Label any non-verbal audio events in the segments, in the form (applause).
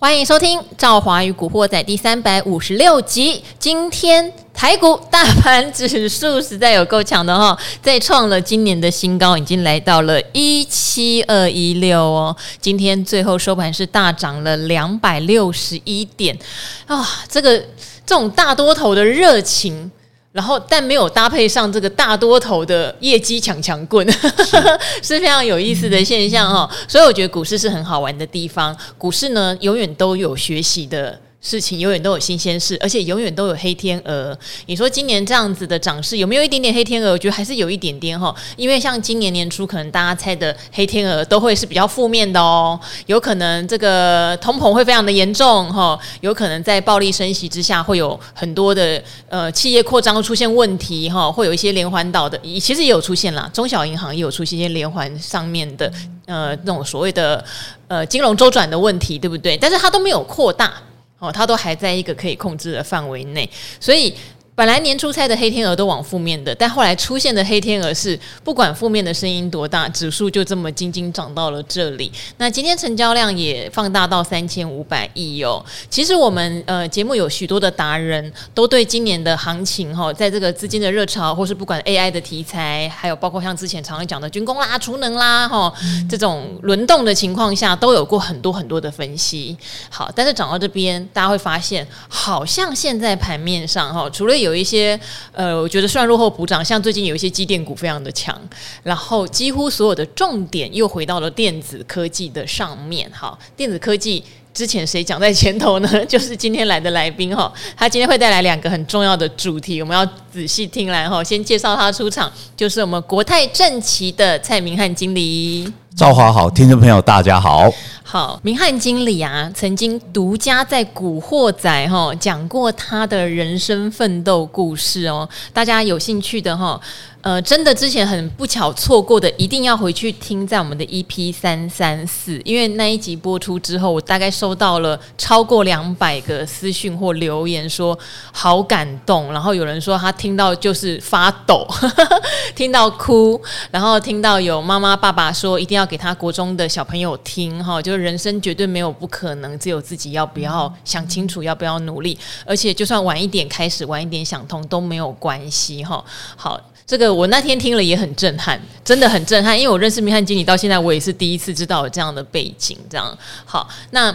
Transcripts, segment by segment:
欢迎收听《赵华与古惑仔》第三百五十六集。今天台股大盘指数实在有够强的哈，(laughs) 再创了今年的新高，已经来到了一七二一六哦。今天最后收盘是大涨了两百六十一点啊！这个这种大多头的热情。然后，但没有搭配上这个大多头的业绩强强棍，是，(laughs) 是非常有意思的现象哈。所以我觉得股市是很好玩的地方，股市呢永远都有学习的。事情永远都有新鲜事，而且永远都有黑天鹅。你说今年这样子的涨势有没有一点点黑天鹅？我觉得还是有一点点哈，因为像今年年初可能大家猜的黑天鹅都会是比较负面的哦，有可能这个通膨会非常的严重哈，有可能在暴力升息之下会有很多的呃企业扩张出现问题哈，会有一些连环倒的，其实也有出现啦，中小银行也有出现一些连环上面的呃那种所谓的呃金融周转的问题，对不对？但是它都没有扩大。哦，它都还在一个可以控制的范围内，所以。本来年初猜的黑天鹅都往负面的，但后来出现的黑天鹅是不管负面的声音多大，指数就这么静静涨到了这里。那今天成交量也放大到三千五百亿哦。其实我们呃节目有许多的达人都对今年的行情哈，在这个资金的热潮，或是不管 AI 的题材，还有包括像之前常常讲的军工啦、储能啦哈这种轮动的情况下，都有过很多很多的分析。好，但是涨到这边，大家会发现，好像现在盘面上哈，除了有有一些呃，我觉得算落后补涨，像最近有一些机电股非常的强，然后几乎所有的重点又回到了电子科技的上面。好，电子科技之前谁讲在前头呢？(laughs) 就是今天来的来宾哈，他今天会带来两个很重要的主题，我们要仔细听来哈。先介绍他出场，就是我们国泰正奇的蔡明汉经理。赵华好，听众朋友大家好。好，明翰经理啊，曾经独家在《古惑仔》哈讲过他的人生奋斗故事哦，大家有兴趣的哈。呃，真的之前很不巧错过的，一定要回去听，在我们的 EP 三三四，因为那一集播出之后，我大概收到了超过两百个私讯或留言，说好感动，然后有人说他听到就是发抖，(laughs) 听到哭，然后听到有妈妈爸爸说一定要给他国中的小朋友听，哈，就是人生绝对没有不可能，只有自己要不要想清楚，要不要努力，而且就算晚一点开始，晚一点想通都没有关系，哈，好。这个我那天听了也很震撼，真的很震撼，因为我认识明翰经理到现在，我也是第一次知道有这样的背景。这样好，那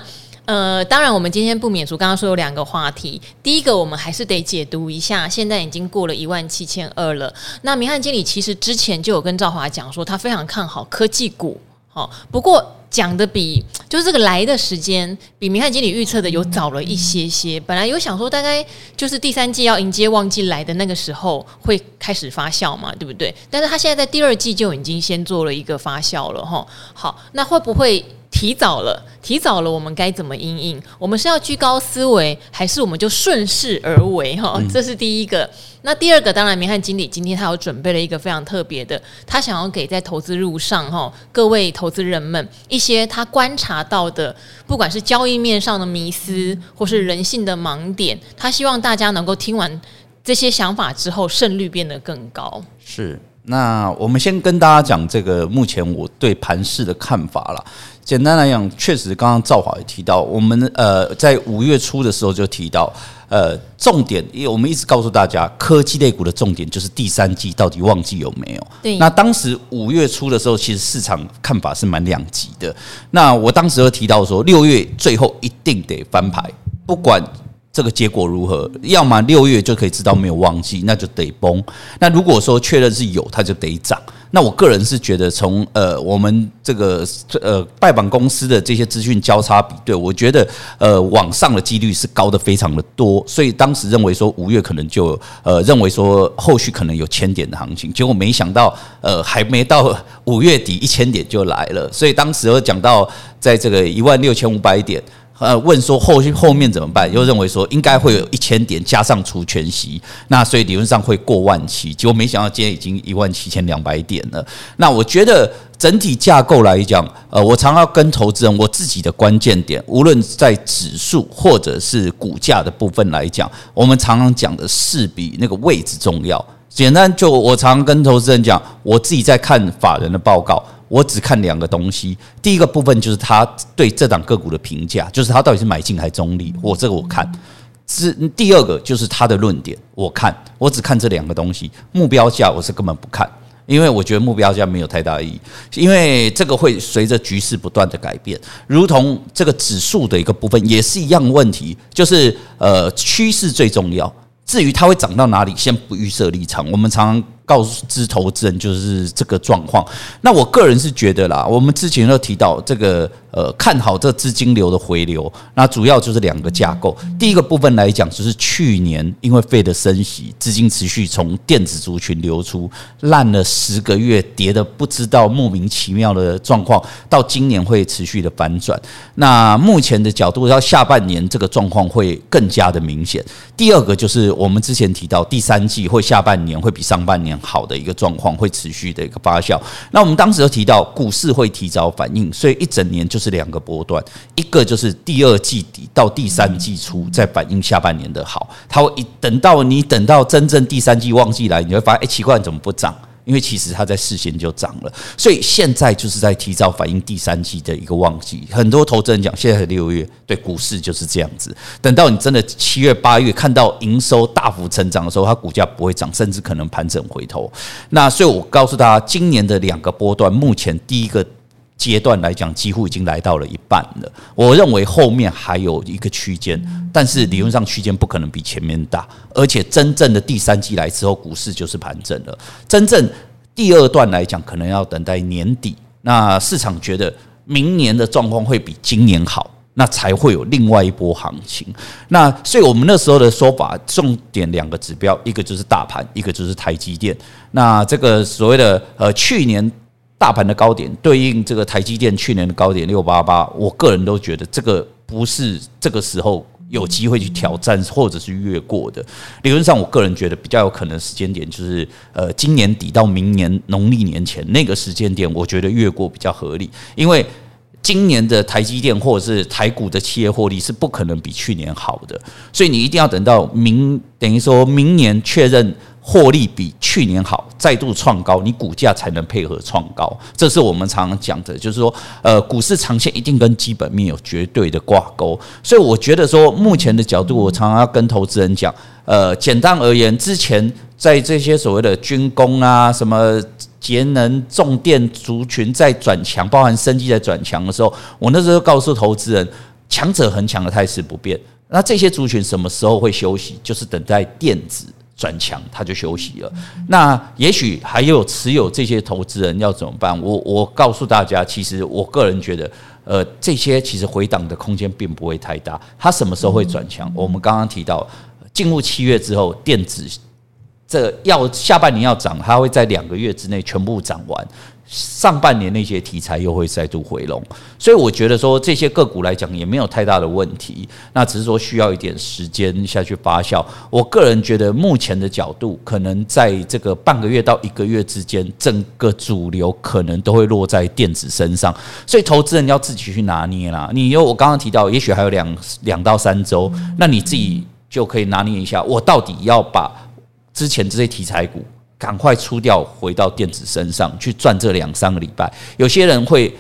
呃，当然我们今天不免俗，刚刚说有两个话题，第一个我们还是得解读一下，现在已经过了一万七千二了。那明汉经理其实之前就有跟赵华讲说，他非常看好科技股。好，不过。讲的比就是这个来的时间比明汉经理预测的有早了一些些。本来有想说大概就是第三季要迎接旺季来的那个时候会开始发酵嘛，对不对？但是他现在在第二季就已经先做了一个发酵了哈。好，那会不会？提早了，提早了，我们该怎么应应？我们是要居高思维，还是我们就顺势而为？哈，这是第一个。那第二个，当然，明翰经理今天他有准备了一个非常特别的，他想要给在投资路上哈各位投资人们一些他观察到的，不管是交易面上的迷思，或是人性的盲点，他希望大家能够听完这些想法之后，胜率变得更高。是。那我们先跟大家讲这个目前我对盘势的看法了。简单来讲，确实刚刚赵华也提到，我们呃在五月初的时候就提到，呃重点，因为我们一直告诉大家，科技类股的重点就是第三季到底旺季有没有。对。那当时五月初的时候，其实市场看法是蛮两极的。那我当时就提到说，六月最后一定得翻牌，不管。这个结果如何？要么六月就可以知道没有旺季，那就得崩。那如果说确认是有，它就得涨。那我个人是觉得从，呃我们这个呃拜访公司的这些资讯交叉比对，我觉得呃往上的几率是高的非常的多。所以当时认为说五月可能就呃认为说后续可能有千点的行情，结果没想到呃还没到五月底一千点就来了。所以当时有讲到在这个一万六千五百点。呃，问说后续后面怎么办？又认为说应该会有一千点加上除权息，那所以理论上会过万七。结果没想到今天已经一万七千两百点了。那我觉得整体架构来讲，呃，我常常跟投资人我自己的关键点，无论在指数或者是股价的部分来讲，我们常常讲的是比那个位置重要。简单就我常常跟投资人讲，我自己在看法人的报告。我只看两个东西。第一个部分就是他对这档个股的评价，就是他到底是买进还是中立，我这个我看。是第二个就是他的论点，我看我只看这两个东西。目标价我是根本不看，因为我觉得目标价没有太大意义，因为这个会随着局势不断的改变，如同这个指数的一个部分也是一样问题，就是呃趋势最重要。至于它会涨到哪里，先不预设立场。我们常常告知投资人就是这个状况。那我个人是觉得啦，我们之前都提到这个。呃，看好这资金流的回流，那主要就是两个架构。第一个部分来讲，就是去年因为费的升息，资金持续从电子族群流出，烂了十个月，跌的不知道莫名其妙的状况，到今年会持续的反转。那目前的角度，到下半年这个状况会更加的明显。第二个就是我们之前提到，第三季或下半年会比上半年好的一个状况，会持续的一个发酵。那我们当时就提到，股市会提早反应，所以一整年就是。两个波段，一个就是第二季底到第三季初再反映下半年的好，它会一等到你等到真正第三季旺季来，你会发现，哎，奇怪，怎么不涨？因为其实它在事先就涨了，所以现在就是在提早反映第三季的一个旺季。很多投资人讲，现在是六月，对股市就是这样子。等到你真的七月、八月看到营收大幅成长的时候，它股价不会涨，甚至可能盘整回头。那所以我告诉大家，今年的两个波段，目前第一个。阶段来讲，几乎已经来到了一半了。我认为后面还有一个区间，但是理论上区间不可能比前面大。而且真正的第三季来之后，股市就是盘整了。真正第二段来讲，可能要等待年底。那市场觉得明年的状况会比今年好，那才会有另外一波行情。那所以我们那时候的说法，重点两个指标，一个就是大盘，一个就是台积电。那这个所谓的呃去年。大盘的高点对应这个台积电去年的高点六八八，我个人都觉得这个不是这个时候有机会去挑战或者是越过的。理论上，我个人觉得比较有可能时间点就是呃今年底到明年农历年前那个时间点，我觉得越过比较合理。因为今年的台积电或者是台股的企业获利是不可能比去年好的，所以你一定要等到明等于说明年确认。获利比去年好，再度创高，你股价才能配合创高。这是我们常常讲的，就是说，呃，股市长线一定跟基本面有绝对的挂钩。所以我觉得说，目前的角度，我常常要跟投资人讲，呃，简单而言，之前在这些所谓的军工啊、什么节能、重电族群在转强，包含生机在转强的时候，我那时候告诉投资人，强者恒强的态势不变。那这些族群什么时候会休息？就是等待电子。转强，他就休息了。那也许还有持有这些投资人要怎么办？我我告诉大家，其实我个人觉得，呃，这些其实回档的空间并不会太大。它什么时候会转强？我们刚刚提到，进入七月之后，电子这要下半年要涨，它会在两个月之内全部涨完。上半年那些题材又会再度回笼，所以我觉得说这些个股来讲也没有太大的问题，那只是说需要一点时间下去发酵。我个人觉得目前的角度，可能在这个半个月到一个月之间，整个主流可能都会落在电子身上，所以投资人要自己去拿捏啦。你有我刚刚提到，也许还有两两到三周，那你自己就可以拿捏一下，我到底要把之前这些题材股。赶快出掉，回到电子身上去赚这两三个礼拜。有些人会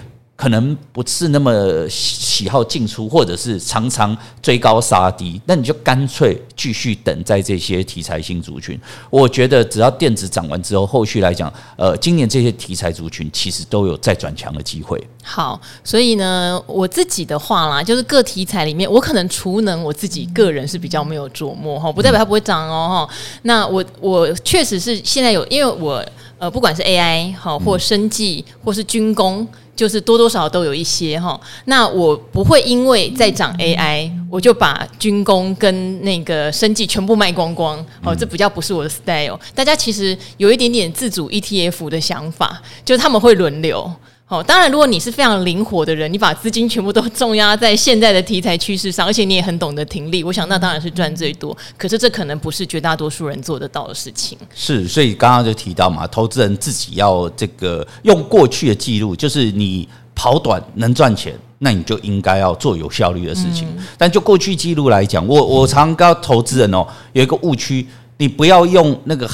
可能不是那么喜好进出，或者是常常追高杀低，那你就干脆继续等在这些题材新族群。我觉得只要电子涨完之后，后续来讲，呃，今年这些题材族群其实都有再转强的机会。好，所以呢，我自己的话啦，就是各题材里面，我可能储能，我自己个人是比较没有琢磨哈，不代表它不会涨哦哈。那我我确实是现在有，因为我呃，不管是 AI 好，或生技，或是军工。就是多多少少都有一些哈，那我不会因为在涨 AI，我就把军工跟那个生技全部卖光光哦，这比较不是我的 style。大家其实有一点点自主 ETF 的想法，就是他们会轮流。哦，当然，如果你是非常灵活的人，你把资金全部都重压在现在的题材趋势上，而且你也很懂得停利，我想那当然是赚最多。可是这可能不是绝大多数人做得到的事情。是，所以刚刚就提到嘛，投资人自己要这个用过去的记录，就是你跑短能赚钱，那你就应该要做有效率的事情。嗯、但就过去记录来讲，我我常告投资人哦，有一个误区，你不要用那个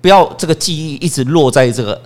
不要这个记忆一直落在这个。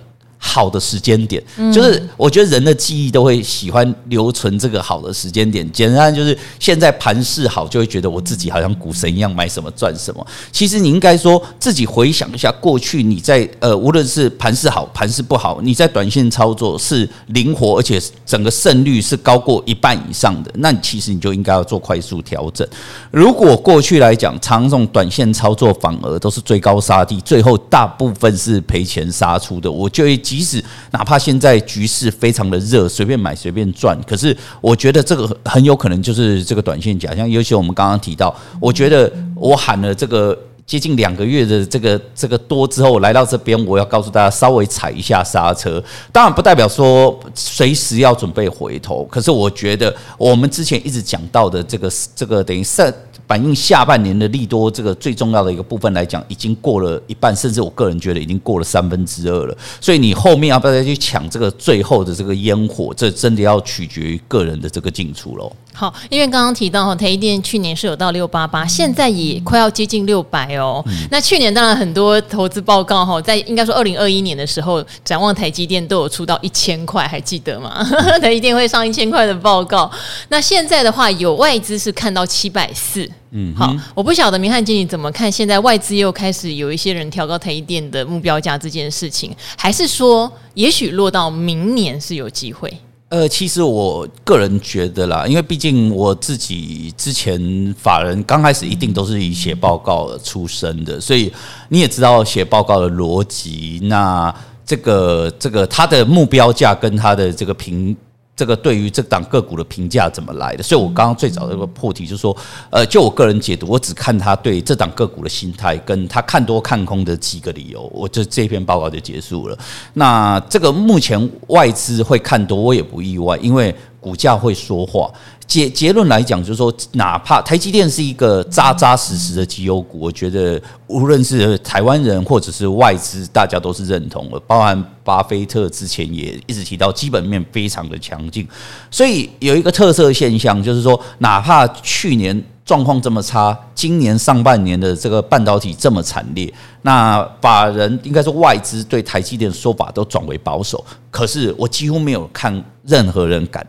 好的时间点，就是我觉得人的记忆都会喜欢留存这个好的时间点。简单就是现在盘势好，就会觉得我自己好像股神一样，买什么赚什么。其实你应该说自己回想一下过去，你在呃，无论是盘势好，盘势不好，你在短线操作是灵活，而且整个胜率是高过一半以上的，那你其实你就应该要做快速调整。如果过去来讲，常这种短线操作反而都是追高杀低，最后大部分是赔钱杀出的，我就会。即使哪怕现在局势非常的热，随便买随便赚，可是我觉得这个很有可能就是这个短线假象。尤其我们刚刚提到，我觉得我喊了这个接近两个月的这个这个多之后，来到这边，我要告诉大家稍微踩一下刹车。当然不代表说随时要准备回头，可是我觉得我们之前一直讲到的这个这个等于是。反映下半年的利多，这个最重要的一个部分来讲，已经过了一半，甚至我个人觉得已经过了三分之二了。所以你后面要不要再去抢这个最后的这个烟火？这真的要取决于个人的这个进出喽。好，因为刚刚提到哈，台积电去年是有到六八八，现在也快要接近六百哦。嗯、那去年当然很多投资报告哈，在应该说二零二一年的时候，展望台积电都有出到一千块，还记得吗？(laughs) 台积电会上一千块的报告。那现在的话，有外资是看到七百四。嗯，好，我不晓得明翰经理怎么看，现在外资又开始有一些人调高台积电的目标价这件事情，还是说也许落到明年是有机会？呃，其实我个人觉得啦，因为毕竟我自己之前法人刚开始一定都是以写报告出身的，所以你也知道写报告的逻辑，那这个这个他的目标价跟他的这个评。这个对于这档个股的评价怎么来的？所以我刚刚最早的一个破题就是说，呃，就我个人解读，我只看他对这档个股的心态，跟他看多看空的几个理由，我这这篇报告就结束了。那这个目前外资会看多，我也不意外，因为股价会说话。结结论来讲，就是说，哪怕台积电是一个扎扎实实的绩优股，我觉得无论是台湾人或者是外资，大家都是认同的。包含巴菲特之前也一直提到，基本面非常的强劲。所以有一个特色现象，就是说，哪怕去年状况这么差，今年上半年的这个半导体这么惨烈，那法人应该说外资对台积电的说法都转为保守。可是我几乎没有看任何人敢。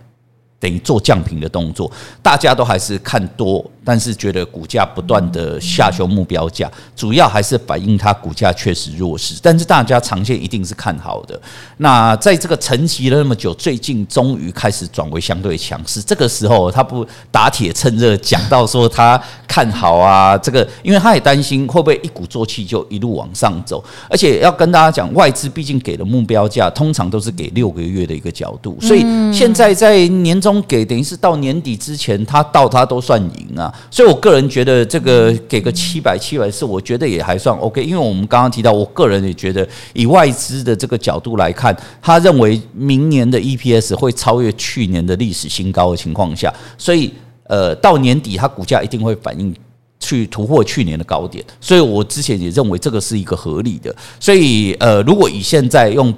等于做降频的动作，大家都还是看多，但是觉得股价不断的下修目标价，主要还是反映它股价确实弱势。但是大家长线一定是看好的。那在这个沉寂了那么久，最近终于开始转为相对强势。这个时候他不打铁趁热，讲到说他看好啊，(laughs) 这个因为他也担心会不会一鼓作气就一路往上走。而且要跟大家讲，外资毕竟给的目标价通常都是给六个月的一个角度，所以现在在年终。给等于是到年底之前，他到他都算赢啊，所以我个人觉得这个给个七百七百四，我觉得也还算 OK。因为我们刚刚提到，我个人也觉得以外资的这个角度来看，他认为明年的 EPS 会超越去年的历史新高的情况下，所以呃到年底它股价一定会反映去突破去年的高点。所以我之前也认为这个是一个合理的。所以呃，如果以现在用。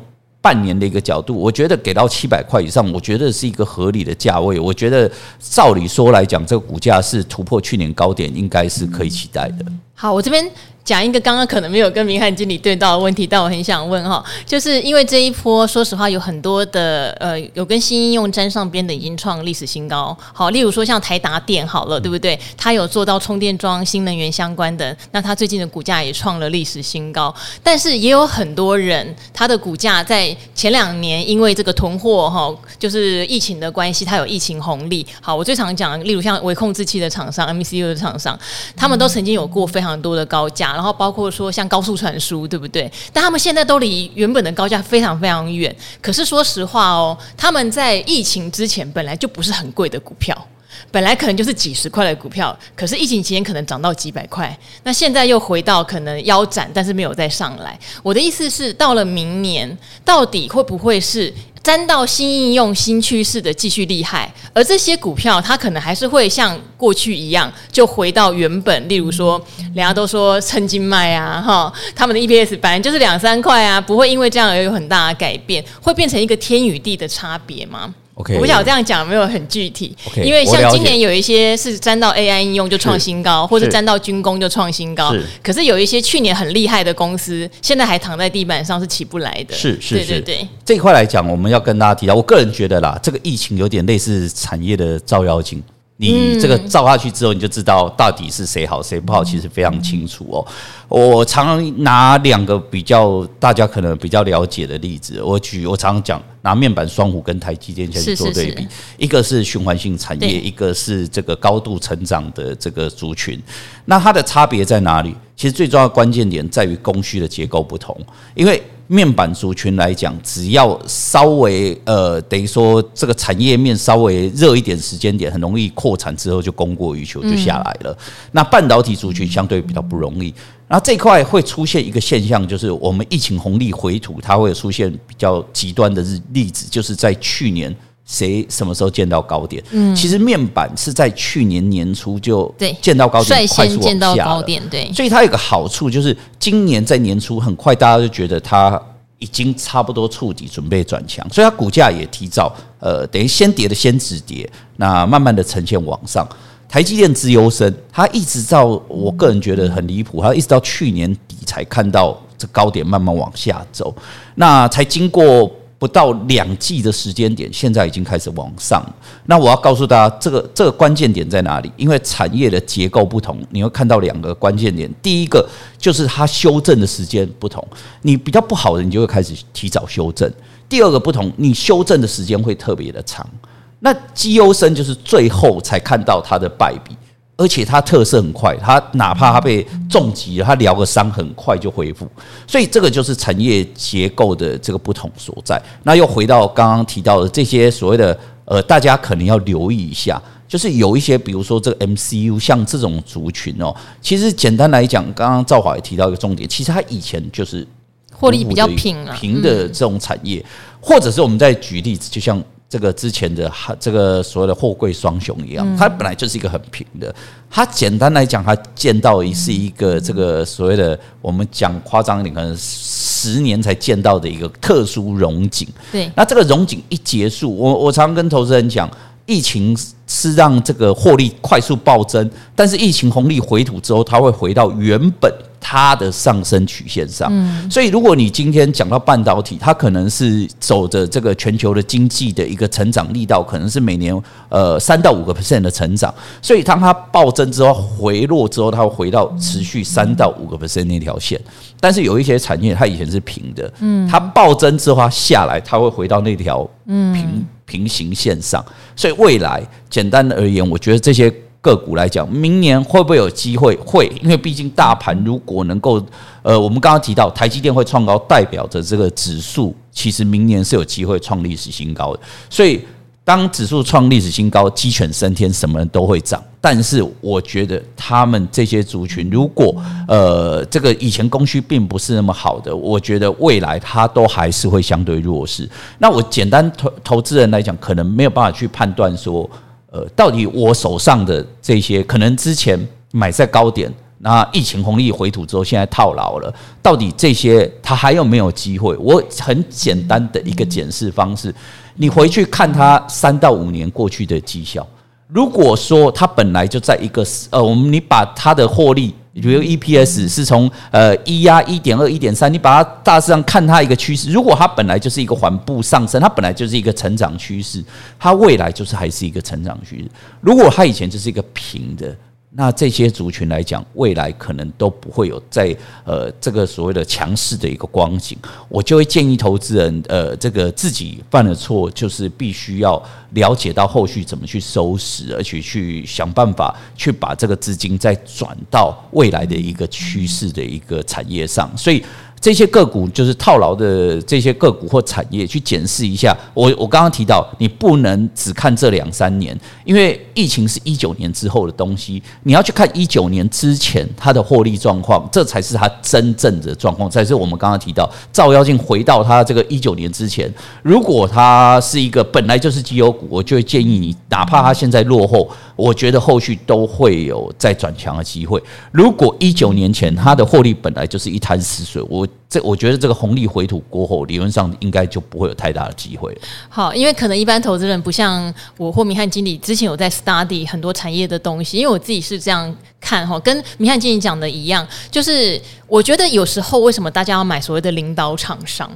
半年的一个角度，我觉得给到七百块以上，我觉得是一个合理的价位。我觉得照理说来讲，这个股价是突破去年高点，应该是可以期待的。好，我这边。讲一个刚刚可能没有跟明翰经理对到的问题，但我很想问哈，就是因为这一波，说实话有很多的呃，有跟新应用沾上边的已经创历史新高。好，例如说像台达电好了，对不对？它有做到充电桩、新能源相关的，那它最近的股价也创了历史新高。但是也有很多人，它的股价在前两年因为这个囤货哈，就是疫情的关系，它有疫情红利。好，我最常讲，例如像微控制器的厂商、MCU 的厂商，他们都曾经有过非常多的高价。然后包括说像高速传输，对不对？但他们现在都离原本的高价非常非常远。可是说实话哦，他们在疫情之前本来就不是很贵的股票，本来可能就是几十块的股票，可是疫情期间可能涨到几百块，那现在又回到可能腰斩，但是没有再上来。我的意思是，到了明年，到底会不会是？沾到新应用、新趋势的继续厉害，而这些股票它可能还是会像过去一样，就回到原本。例如说，人家都说趁金卖啊，哈，他们的 EPS 反正就是两三块啊，不会因为这样而有很大的改变，会变成一个天与地的差别吗？OK，我不晓得这样讲有没有很具体？OK，因为像今年有一些是沾到 AI 应用就创新高，或者沾到军工就创新高。是，可是有一些去年很厉害的公司，现在还躺在地板上是起不来的。是是是，对对对。这一块来讲，我们要跟大家提到，我个人觉得啦，这个疫情有点类似产业的照妖镜。你这个照下去之后，你就知道到底是谁好谁不好，其实非常清楚哦。我常常拿两个比较大家可能比较了解的例子，我举我常常讲拿面板双虎跟台积电先去做对比，一个是循环性产业，一个是这个高度成长的这个族群。那它的差别在哪里？其实最重要的关键点在于供需的结构不同，因为。面板族群来讲，只要稍微呃，等于说这个产业面稍微热一点时间点，很容易扩产之后就供过于求就下来了。那半导体族群相对比较不容易。然后这块会出现一个现象，就是我们疫情红利回吐，它会出现比较极端的日例子，就是在去年谁什么时候见到高点？嗯，其实面板是在去年年初就见到高点，快速见到高点，对。所以它有个好处就是。今年在年初很快，大家就觉得它已经差不多触底，准备转强，所以它股价也提早，呃，等于先跌的先止跌，那慢慢的呈现往上。台积电资优生，它一直到我个人觉得很离谱，它一直到去年底才看到这高点慢慢往下走，那才经过。不到两季的时间点，现在已经开始往上。那我要告诉大家，这个这个关键点在哪里？因为产业的结构不同，你会看到两个关键点。第一个就是它修正的时间不同，你比较不好的，你就会开始提早修正。第二个不同，你修正的时间会特别的长。那绩优生就是最后才看到它的败笔。而且它特色很快，它哪怕它被重击了，它疗个伤很快就恢复，所以这个就是产业结构的这个不同所在。那又回到刚刚提到的这些所谓的呃，大家可能要留意一下，就是有一些比如说这个 MCU 像这种族群哦，其实简单来讲，刚刚赵华也提到一个重点，其实它以前就是获利比较平平的这种产业，或者是我们再举例子，就像。这个之前的这个所谓的货柜双雄一样，它本来就是一个很平的。它简单来讲，它见到的是一个这个所谓的我们讲夸张一点，可能十年才见到的一个特殊融景。对，那这个融景一结束，我我常常跟投资人讲，疫情是让这个获利快速暴增，但是疫情红利回吐之后，它会回到原本。它的上升曲线上，所以如果你今天讲到半导体，它可能是走着这个全球的经济的一个成长力道，可能是每年呃三到五个 percent 的成长。所以当它暴增之后回落之后，它会回到持续三到五个 percent 那条线。但是有一些产业它以前是平的，它暴增之后它下来，它会回到那条平平行线上。所以未来简单的而言，我觉得这些。个股来讲，明年会不会有机会？会，因为毕竟大盘如果能够，呃，我们刚刚提到台积电会创高，代表着这个指数其实明年是有机会创历史新高的。所以，当指数创历史新高，鸡犬升天，什么人都会涨。但是，我觉得他们这些族群，如果呃，这个以前供需并不是那么好的，我觉得未来它都还是会相对弱势。那我简单投投资人来讲，可能没有办法去判断说。呃，到底我手上的这些可能之前买在高点，那疫情红利回吐之后，现在套牢了，到底这些它还有没有机会？我很简单的一个检视方式，你回去看它三到五年过去的绩效，如果说它本来就在一个呃，我们你把它的获利。比如 EPS 是从呃一压一点二一点三，你把它大致上看它一个趋势，如果它本来就是一个缓步上升，它本来就是一个成长趋势，它未来就是还是一个成长趋势。如果它以前就是一个平的。那这些族群来讲，未来可能都不会有在呃这个所谓的强势的一个光景，我就会建议投资人呃这个自己犯了错，就是必须要了解到后续怎么去收拾，而且去想办法去把这个资金再转到未来的一个趋势的一个产业上，所以。这些个股就是套牢的这些个股或产业，去检视一下。我我刚刚提到，你不能只看这两三年，因为疫情是一九年之后的东西，你要去看一九年之前它的获利状况，这才是它真正的状况。才是我们刚刚提到，照妖镜回到它这个一九年之前，如果它是一个本来就是绩优股，我就会建议你，哪怕它现在落后，我觉得后续都会有再转强的机会。如果一九年前它的获利本来就是一潭死水，我这我觉得这个红利回吐过后，理论上应该就不会有太大的机会了。好，因为可能一般投资人不像我或明翰经理之前有在 study 很多产业的东西，因为我自己是这样看哈，跟明翰经理讲的一样，就是我觉得有时候为什么大家要买所谓的领导厂商？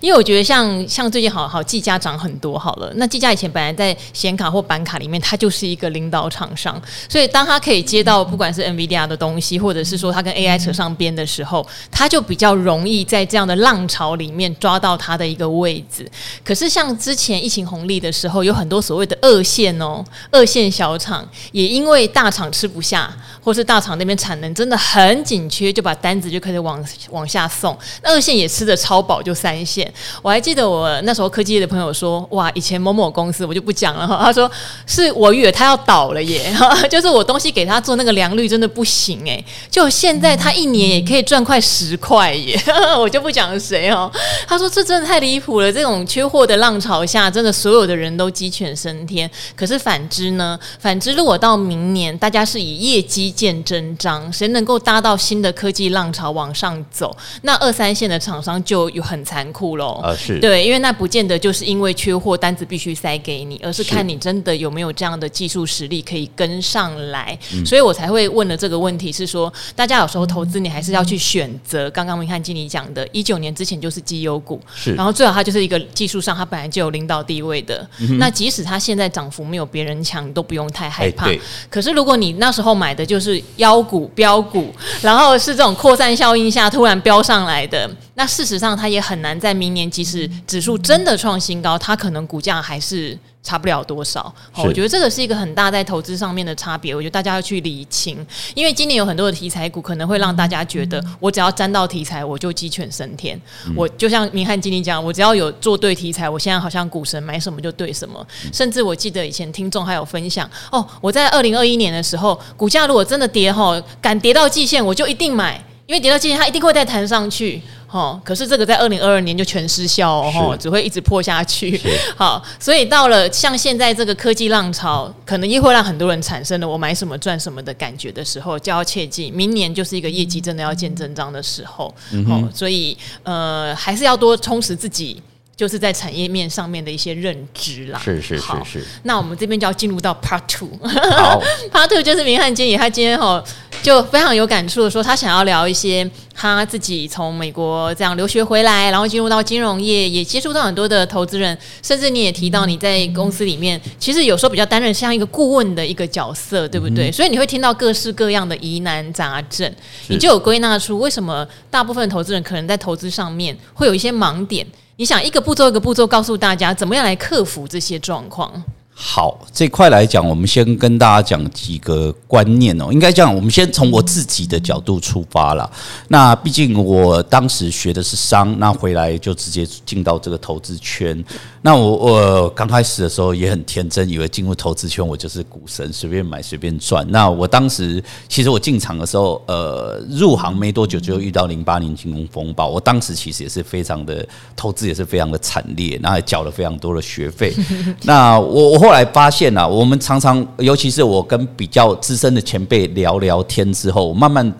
因为我觉得像像最近好好技嘉涨很多好了，那技嘉以前本来在显卡或板卡里面，它就是一个领导厂商，所以当它可以接到不管是 NVIDIA 的东西，或者是说它跟 AI 扯上边的时候，它就比较容易在这样的浪潮里面抓到它的一个位置。可是像之前疫情红利的时候，有很多所谓的二线哦，二线小厂也因为大厂吃不下，或是大厂那边产能真的很紧缺，就把单子就开始往往下送，那二线也吃的超饱，就三线。我还记得我那时候科技业的朋友说，哇，以前某某公司我就不讲了哈，他说是我以为他要倒了耶，(laughs) 就是我东西给他做那个良率真的不行诶。就现在他一年也可以赚快十块耶，(laughs) 我就不讲谁哦。他说这真的太离谱了，这种缺货的浪潮下，真的所有的人都鸡犬升天。可是反之呢？反之，如果到明年大家是以业绩见真章，谁能够搭到新的科技浪潮往上走，那二三线的厂商就有很残酷。啊，是。对，因为那不见得就是因为缺货，单子必须塞给你，而是看你真的有没有这样的技术实力可以跟上来，嗯、所以我才会问了这个问题，是说大家有时候投资你还是要去选择，刚刚明翰经理讲的，一九年之前就是绩优股，是，然后最好它就是一个技术上它本来就有领导地位的，嗯、那即使它现在涨幅没有别人强，都不用太害怕。欸、可是如果你那时候买的就是妖股标股，然后是这种扩散效应下突然飙上来的。那事实上，它也很难在明年，即使指数真的创新高，它可能股价还是差不了多少。我觉得这个是一个很大在投资上面的差别。我觉得大家要去理清，因为今年有很多的题材股，可能会让大家觉得，我只要沾到题材，我就鸡犬升天。我就像明翰经理讲，我只要有做对题材，我现在好像股神买什么就对什么。甚至我记得以前听众还有分享，哦，我在二零二一年的时候，股价如果真的跌，哈，敢跌到季线，我就一定买，因为跌到季线，它一定会再弹上去。哦，可是这个在二零二二年就全失效哦，只会一直破下去。好，所以到了像现在这个科技浪潮，可能也会让很多人产生了我买什么赚什么的感觉的时候，就要切记，明年就是一个业绩真的要见真章的时候。嗯，哦，所以呃，还是要多充实自己。就是在产业面上面的一些认知啦。是是是是。那我们这边就要进入到 Part Two。好，(laughs) Part Two 就是明翰经理，他今天哈就非常有感触的说，他想要聊一些他自己从美国这样留学回来，然后进入到金融业，也接触到很多的投资人，甚至你也提到你在公司里面，其实有时候比较担任像一个顾问的一个角色，对不对？嗯、所以你会听到各式各样的疑难杂症，你就有归纳出为什么大部分投资人可能在投资上面会有一些盲点。你想一个步骤一个步骤告诉大家怎么样来克服这些状况？好，这块来讲，我们先跟大家讲几个观念哦。应该这样，我们先从我自己的角度出发啦。那毕竟我当时学的是商，那回来就直接进到这个投资圈。那我我刚开始的时候也很天真，以为进入投资圈我就是股神，随便买随便赚。那我当时其实我进场的时候，呃，入行没多久就遇到零八年金融风暴。我当时其实也是非常的投资也是非常的惨烈，然后还缴了非常多的学费。(laughs) 那我我。后来发现啊，我们常常，尤其是我跟比较资深的前辈聊聊天之后，慢慢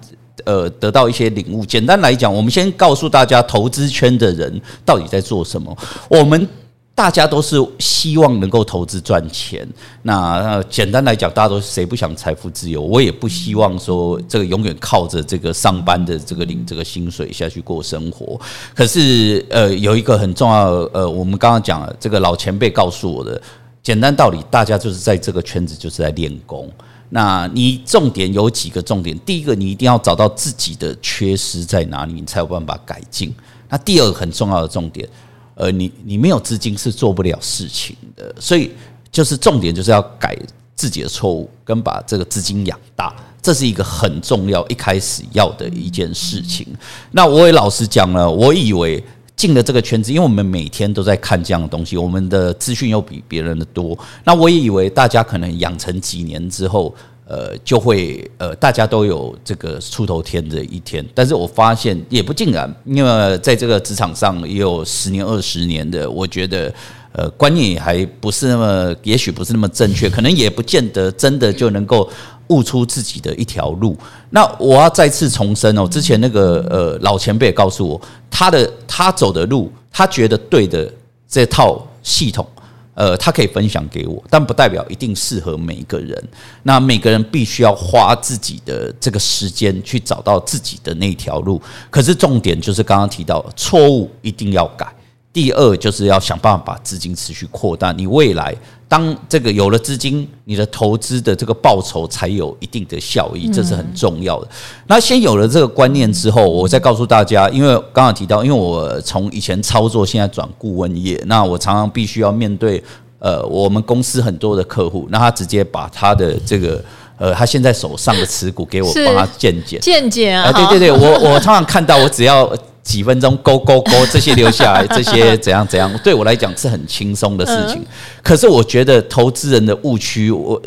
呃得到一些领悟。简单来讲，我们先告诉大家，投资圈的人到底在做什么。我们大家都是希望能够投资赚钱。那简单来讲，大家都谁不想财富自由？我也不希望说这个永远靠着这个上班的这个领这个薪水下去过生活。可是呃，有一个很重要呃，我们刚刚讲了，这个老前辈告诉我的。简单道理，大家就是在这个圈子就是在练功。那你重点有几个重点？第一个，你一定要找到自己的缺失在哪里，你才有办法改进。那第二个很重要的重点，呃，你你没有资金是做不了事情的。所以就是重点就是要改自己的错误，跟把这个资金养大，这是一个很重要一开始要的一件事情。那我也老实讲了，我以为。进了这个圈子，因为我们每天都在看这样的东西，我们的资讯又比别人的多。那我也以为大家可能养成几年之后，呃，就会呃，大家都有这个出头天的一天。但是我发现也不尽然，因为在这个职场上也有十年、二十年的，我觉得呃观念还不是那么，也许不是那么正确，可能也不见得真的就能够悟出自己的一条路。那我要再次重申哦，之前那个呃老前辈也告诉我，他的他走的路，他觉得对的这套系统。呃，他可以分享给我，但不代表一定适合每一个人。那每个人必须要花自己的这个时间去找到自己的那条路。可是重点就是刚刚提到，错误一定要改。第二就是要想办法把资金持续扩大，你未来当这个有了资金，你的投资的这个报酬才有一定的效益，这是很重要的。那先有了这个观念之后，我再告诉大家，因为刚刚提到，因为我从以前操作，现在转顾问业，那我常常必须要面对呃我们公司很多的客户，那他直接把他的这个呃他现在手上的持股给我帮他见解见解啊，对对对，我我常常看到我只要。几分钟勾勾勾，(laughs) 这些留下来，这些怎样怎样，对我来讲是很轻松的事情。可是我觉得投资人的误区，我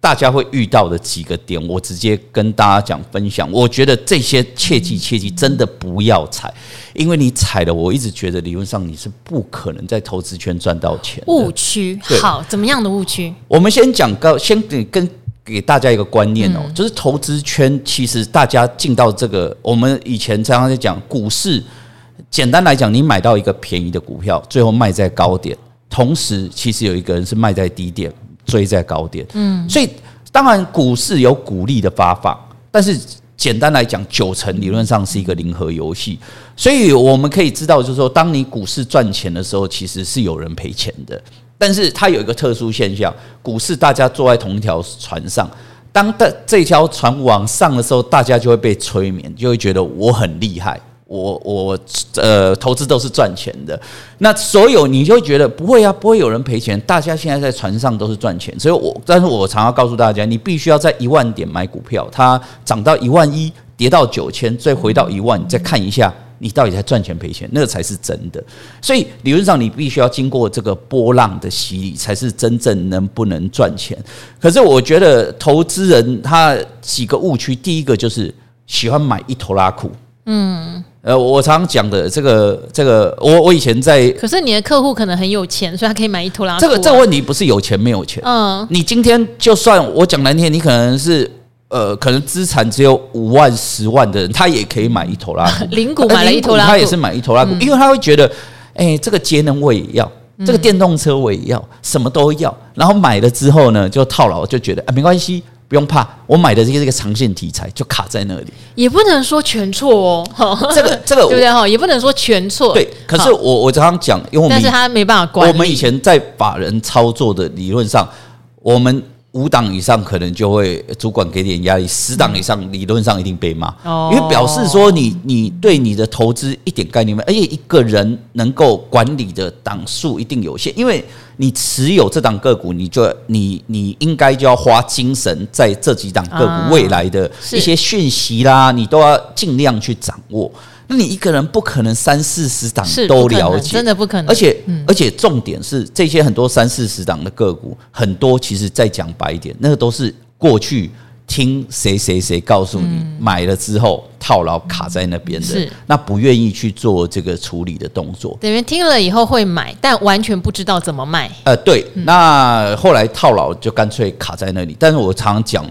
大家会遇到的几个点，我直接跟大家讲分享。我觉得这些切记切记，真的不要踩，因为你踩了，我一直觉得理论上你是不可能在投资圈赚到钱。误区，好，怎么样的误区？我们先讲高，先跟。给大家一个观念哦，就是投资圈其实大家进到这个，我们以前常常在讲股市。简单来讲，你买到一个便宜的股票，最后卖在高点，同时其实有一个人是卖在低点，追在高点。嗯，所以当然股市有股利的发放，但是简单来讲，九成理论上是一个零和游戏。所以我们可以知道，就是说，当你股市赚钱的时候，其实是有人赔钱的。但是它有一个特殊现象，股市大家坐在同一条船上，当的这条船往上的时候，大家就会被催眠，就会觉得我很厉害，我我呃投资都是赚钱的。那所有你就会觉得不会啊，不会有人赔钱，大家现在在船上都是赚钱。所以我但是我常常告诉大家，你必须要在一万点买股票，它涨到一万一，跌到九千，再回到一万，你再看一下。你到底在赚钱赔钱？那个才是真的。所以理论上，你必须要经过这个波浪的洗礼，才是真正能不能赚钱。可是我觉得投资人他几个误区，第一个就是喜欢买一拖拉裤。嗯，呃，我常常讲的这个这个，我我以前在，可是你的客户可能很有钱，所以他可以买一拖拉库。这个这个问题不是有钱没有钱。嗯，你今天就算我讲难听，你可能是。呃，可能资产只有五万、十万的人，他也可以买一头拉库。(laughs) 零股买了一头拉库，他也是买一头拉库，因为他会觉得，哎，这个节能我也要，这个电动车我也要，什么都要。然后买了之后呢，就套牢，就觉得啊，没关系，不用怕，我买的这个这个长线题材就卡在那里。也不能说全错哦，这个 (laughs) 这个对不对哈？也不能说全错。对，可是我我常常讲，因为我们但是他没办法管。我们以前在法人操作的理论上，我们。五档以上可能就会主管给点压力，十档以上理论上一定被骂，因为表示说你你对你的投资一点概念没有，而且一个人能够管理的档数一定有限，因为你持有这档个股，你就你你应该就要花精神在这几档个股未来的一些讯息啦，你都要尽量去掌握。那你一个人不可能三四十档都了解，真的不可能。而且、嗯、而且重点是，这些很多三四十档的个股，很多其实再讲白一点，那个都是过去听谁谁谁告诉你、嗯、买了之后套牢卡在那边的，那不愿意去做这个处理的动作。等于听了以后会买，但完全不知道怎么卖。呃，对，那后来套牢就干脆卡在那里。但是我常常讲。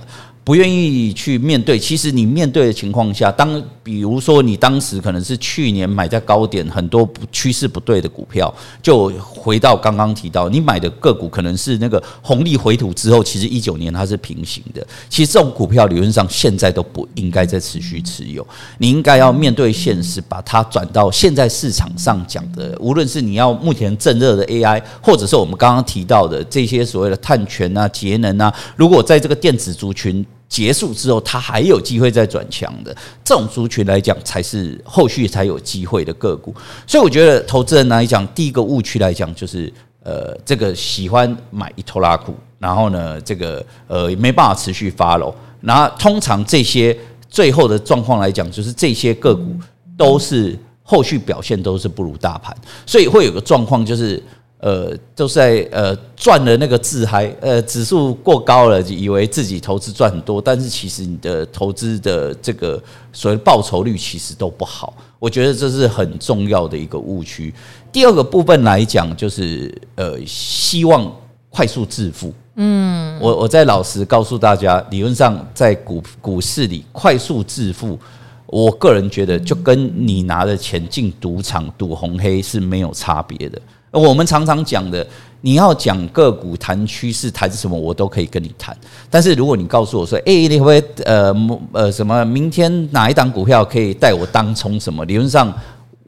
不愿意去面对，其实你面对的情况下，当比如说你当时可能是去年买在高点，很多趋势不对的股票，就回到刚刚提到，你买的个股可能是那个红利回吐之后，其实一九年它是平行的。其实这种股票理论上现在都不应该再持续持有，你应该要面对现实，把它转到现在市场上讲的，无论是你要目前正热的 AI，或者是我们刚刚提到的这些所谓的碳权啊、节能啊，如果在这个电子族群。结束之后，它还有机会再转强的这种族群来讲，才是后续才有机会的个股。所以我觉得，投资人来讲，第一个误区来讲，就是呃，这个喜欢买一拖拉股，然后呢，这个呃没办法持续 follow。然后通常这些最后的状况来讲，就是这些个股都是后续表现都是不如大盘，所以会有个状况就是。呃，都是在呃赚了那个自嗨，呃，指数过高了，以为自己投资赚很多，但是其实你的投资的这个所谓报酬率其实都不好。我觉得这是很重要的一个误区。第二个部分来讲，就是呃，希望快速致富。嗯，我我再老实告诉大家，理论上在股股市里快速致富，我个人觉得就跟你拿的钱进赌场赌红黑是没有差别的。我们常常讲的，你要讲个股谈趋势谈什么，我都可以跟你谈。但是如果你告诉我说，哎，你会不会呃呃什么，明天哪一档股票可以带我当冲什么？理论上。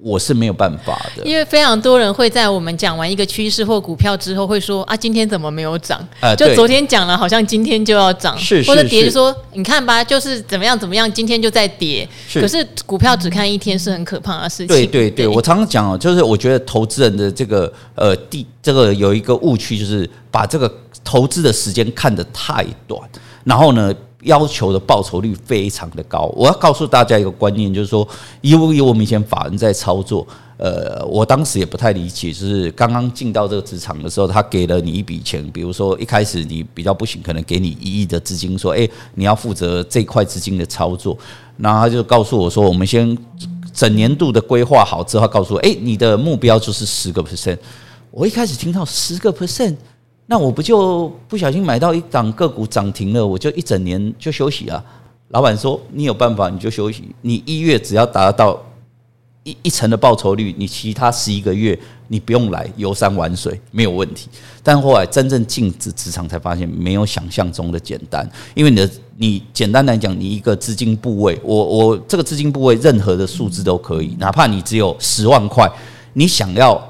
我是没有办法的，因为非常多人会在我们讲完一个趋势或股票之后，会说啊，今天怎么没有涨？呃，就昨天讲了，好像今天就要涨，是或者跌就说，你看吧，就是怎么样怎么样，今天就在跌。是。可是股票只看一天是很可怕的事情。对对对，我常常讲哦，就是我觉得投资人的这个呃，第这个有一个误区，就是把这个投资的时间看得太短，然后呢，要求的报酬率非常的高。我要告诉大家一个观念，就是说，以我以我们以前法人在操作，呃，我当时也不太理解，就是刚刚进到这个职场的时候，他给了你一笔钱，比如说一开始你比较不行，可能给你一亿的资金，说，诶，你要负责这块资金的操作。然后他就告诉我说，我们先整年度的规划好之后，告诉我，诶，你的目标就是十个 percent。我一开始听到十个 percent。那我不就不小心买到一档个股涨停了，我就一整年就休息啊？老板说，你有办法你就休息，你一月只要达到一一成的报酬率，你其他十一个月你不用来游山玩水没有问题。但后来真正进职职场才发现，没有想象中的简单。因为你的你简单来讲，你一个资金部位，我我这个资金部位任何的数字都可以，哪怕你只有十万块，你想要。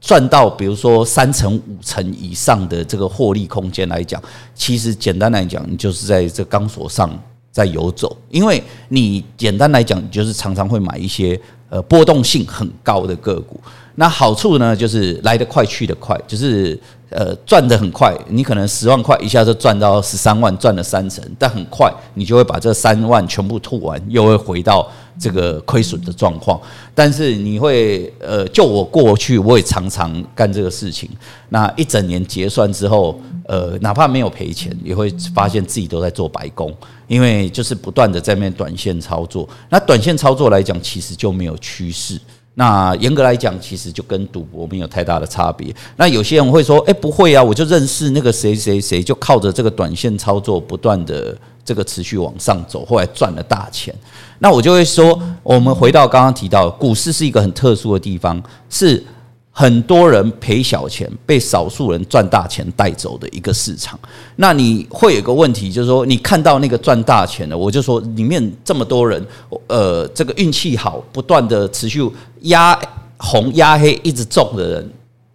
赚到比如说三成五成以上的这个获利空间来讲，其实简单来讲，你就是在这钢索上在游走，因为你简单来讲，你就是常常会买一些呃波动性很高的个股。那好处呢，就是来得快去得快，就是呃赚得很快。你可能十万块一下就赚到十三万，赚了三成，但很快你就会把这三万全部吐完，又会回到这个亏损的状况。但是你会呃，就我过去我也常常干这个事情。那一整年结算之后，呃，哪怕没有赔钱，也会发现自己都在做白工，因为就是不断的在面短线操作。那短线操作来讲，其实就没有趋势。那严格来讲，其实就跟赌博没有太大的差别。那有些人会说：“哎，不会啊，我就认识那个谁谁谁，就靠着这个短线操作，不断的这个持续往上走，后来赚了大钱。”那我就会说，我们回到刚刚提到，股市是一个很特殊的地方，是。很多人赔小钱，被少数人赚大钱带走的一个市场。那你会有个问题，就是说，你看到那个赚大钱的，我就说里面这么多人，呃，这个运气好，不断的持续压红压黑，一直中的人，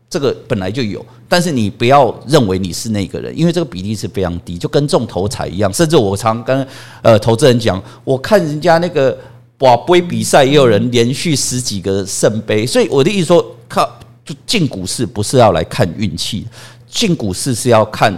这个本来就有。但是你不要认为你是那个人，因为这个比例是非常低，就跟中头彩一样。甚至我常跟呃投资人讲，我看人家那个瓦杯比赛，也有人连续十几个圣杯。所以我的意思说，靠。就进股市不是要来看运气，进股市是要看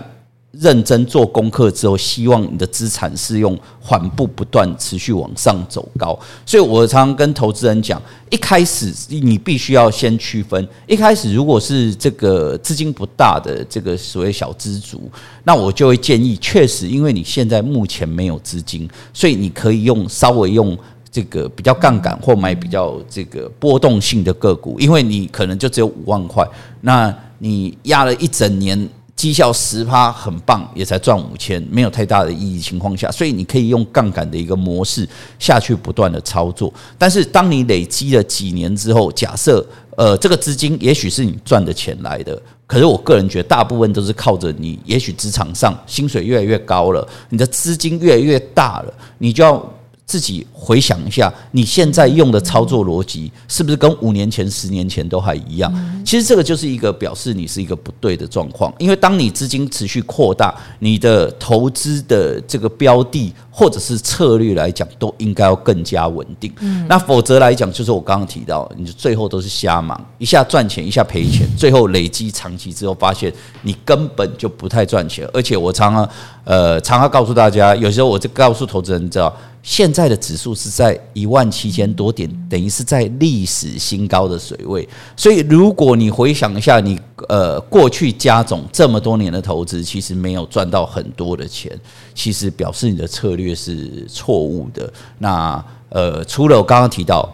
认真做功课之后，希望你的资产是用缓步不断持续往上走高。所以我常常跟投资人讲，一开始你必须要先区分，一开始如果是这个资金不大的这个所谓小资族，那我就会建议，确实因为你现在目前没有资金，所以你可以用稍微用。这个比较杠杆或买比较这个波动性的个股，因为你可能就只有五万块，那你压了一整年，绩效十趴很棒，也才赚五千，没有太大的意义情况下，所以你可以用杠杆的一个模式下去不断的操作。但是当你累积了几年之后，假设呃这个资金也许是你赚的钱来的，可是我个人觉得大部分都是靠着你，也许职场上薪水越来越高了，你的资金越来越大了，你就要。自己回想一下，你现在用的操作逻辑是不是跟五年前、十年前都还一样？其实这个就是一个表示你是一个不对的状况。因为当你资金持续扩大，你的投资的这个标的或者是策略来讲，都应该要更加稳定。那否则来讲，就是我刚刚提到，你最后都是瞎忙，一下赚钱，一下赔钱，(laughs) 最后累积长期之后，发现你根本就不太赚钱。而且我常常呃常常告诉大家，有时候我就告诉投资人，知道。现在的指数是在一万七千多点，等于是在历史新高的水位。所以，如果你回想一下，你呃过去加总这么多年的投资，其实没有赚到很多的钱，其实表示你的策略是错误的。那呃，除了我刚刚提到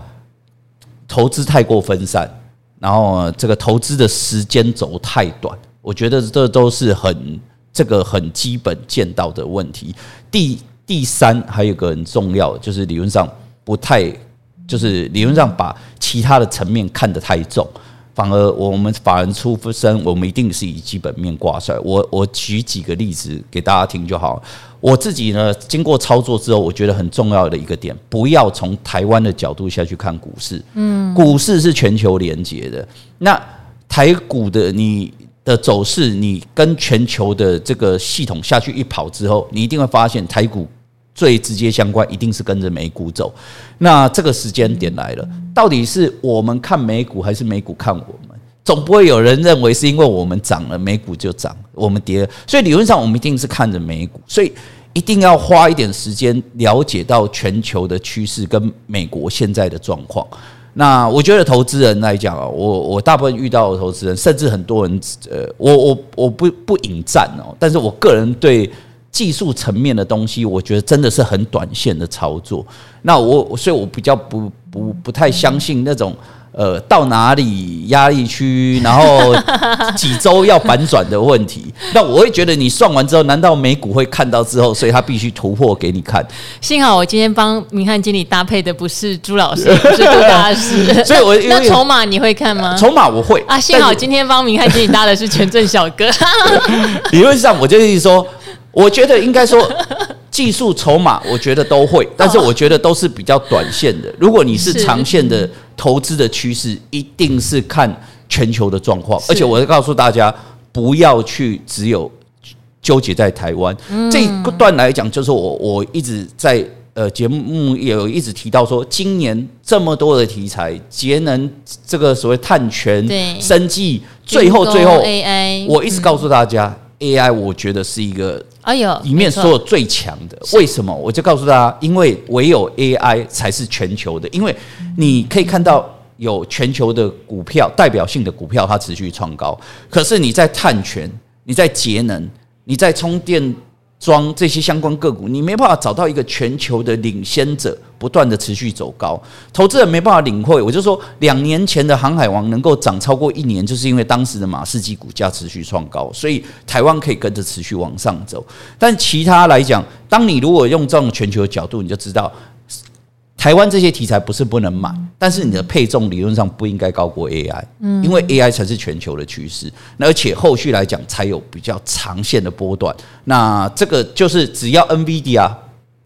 投资太过分散，然后这个投资的时间轴太短，我觉得这都是很这个很基本见到的问题。第第三，还有一个很重要，就是理论上不太，就是理论上把其他的层面看得太重，反而我们法人出身，我们一定是以基本面挂帅。我我举几个例子给大家听就好。我自己呢，经过操作之后，我觉得很重要的一个点，不要从台湾的角度下去看股市。嗯，股市是全球连接的，那台股的你的走势，你跟全球的这个系统下去一跑之后，你一定会发现台股。最直接相关一定是跟着美股走，那这个时间点来了，到底是我们看美股还是美股看我们？总不会有人认为是因为我们涨了，美股就涨，我们跌了。所以理论上我们一定是看着美股，所以一定要花一点时间了解到全球的趋势跟美国现在的状况。那我觉得投资人来讲啊，我我大部分遇到的投资人，甚至很多人，呃，我我我不不引战哦，但是我个人对。技术层面的东西，我觉得真的是很短线的操作。那我所以，我比较不不不太相信那种呃，到哪里压力区，然后几周要反转的问题。(laughs) 那我会觉得，你算完之后，难道美股会看到之后，所以他必须突破给你看？幸好我今天帮明翰经理搭配的不是朱老师，不是杜大师，(laughs) 所以我那筹码你会看吗？筹码我会啊。幸好今天帮明翰经理搭的是权证小哥。(laughs) 理论上，我就是说。我觉得应该说，技术筹码，我觉得都会，(laughs) 但是我觉得都是比较短线的。如果你是长线的投资的趋势，一定是看全球的状况。而且我要告诉大家，不要去只有纠结在台湾这一段来讲，就是我我一直在呃节目也有一直提到说，今年这么多的题材，节能这个所谓碳权、生技，最后最后 AI，我一直告诉大家。AI 我觉得是一个，哎呦，里面所有最强的。为什么？我就告诉大家，因为唯有 AI 才是全球的。因为你可以看到有全球的股票，代表性的股票它持续创高，可是你在碳权、你在节能、你在充电。装这些相关个股，你没办法找到一个全球的领先者，不断的持续走高，投资人没办法领会。我就说，两年前的航海王能够涨超过一年，就是因为当时的马士基股价持续创高，所以台湾可以跟着持续往上走。但其他来讲，当你如果用这种全球的角度，你就知道。台湾这些题材不是不能买，但是你的配重理论上不应该高过 AI，因为 AI 才是全球的趋势，而且后续来讲才有比较长线的波段。那这个就是只要 NVIDIA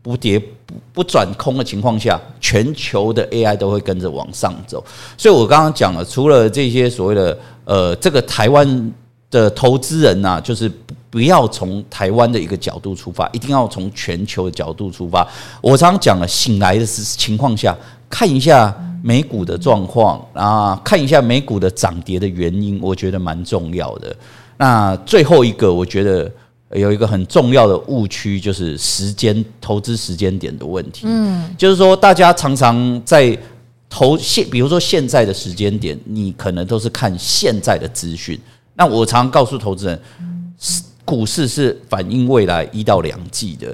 不跌不不转空的情况下，全球的 AI 都会跟着往上走。所以我刚刚讲了，除了这些所谓的呃，这个台湾的投资人呐，就是。不要从台湾的一个角度出发，一定要从全球的角度出发。我常常讲了，醒来的情况下，看一下美股的状况啊，看一下美股的涨跌的原因，我觉得蛮重要的。那最后一个，我觉得有一个很重要的误区，就是时间投资时间点的问题。嗯，就是说大家常常在投现，比如说现在的时间点，你可能都是看现在的资讯。那我常常告诉投资人，股市是反映未来一到两季的。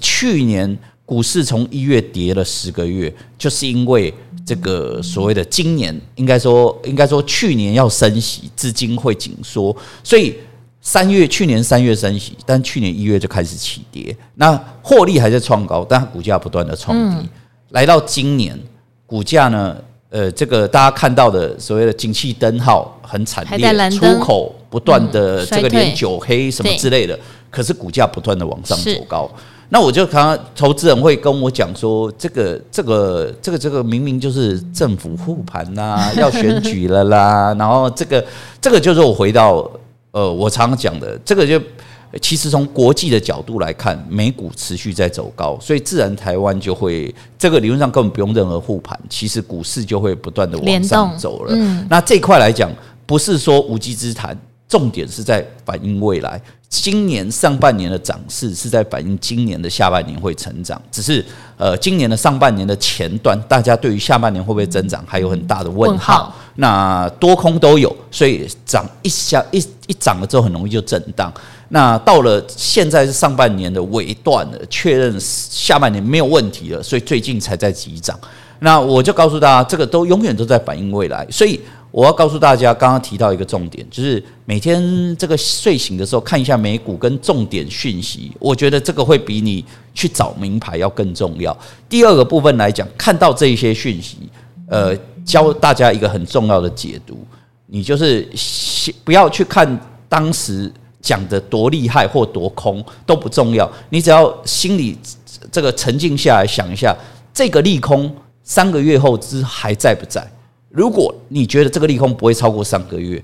去年股市从一月跌了十个月，就是因为这个所谓的今年应该说应该说去年要升息，资金会紧缩，所以三月去年三月升息，但去年一月就开始起跌。那获利还在创高，但股价不断的创低。来到今年，股价呢？呃，这个大家看到的所谓的景气灯号很惨烈，出口不断的这个连九黑什么之类的，可是股价不断的往上走高。那我就看到投资人会跟我讲说，这个这个这个这个明明就是政府护盘呐，(laughs) 要选举了啦，然后这个这个就是我回到呃，我常常讲的这个就。其实从国际的角度来看，美股持续在走高，所以自然台湾就会这个理论上根本不用任何护盘，其实股市就会不断的往上走了。那这块来讲，不是说无稽之谈，重点是在反映未来。今年上半年的涨势是在反映今年的下半年会成长，只是呃，今年的上半年的前段，大家对于下半年会不会增长还有很大的问号。问号。那多空都有，所以涨一下一一涨了之后，很容易就震荡。那到了现在是上半年的尾段了，确认下半年没有问题了，所以最近才在急涨。那我就告诉大家，这个都永远都在反映未来，所以。我要告诉大家，刚刚提到一个重点，就是每天这个睡醒的时候看一下美股跟重点讯息，我觉得这个会比你去找名牌要更重要。第二个部分来讲，看到这一些讯息，呃，教大家一个很重要的解读，你就是不要去看当时讲的多厉害或多空都不重要，你只要心里这个沉静下来想一下，这个利空三个月后之还在不在？如果你觉得这个利空不会超过三个月，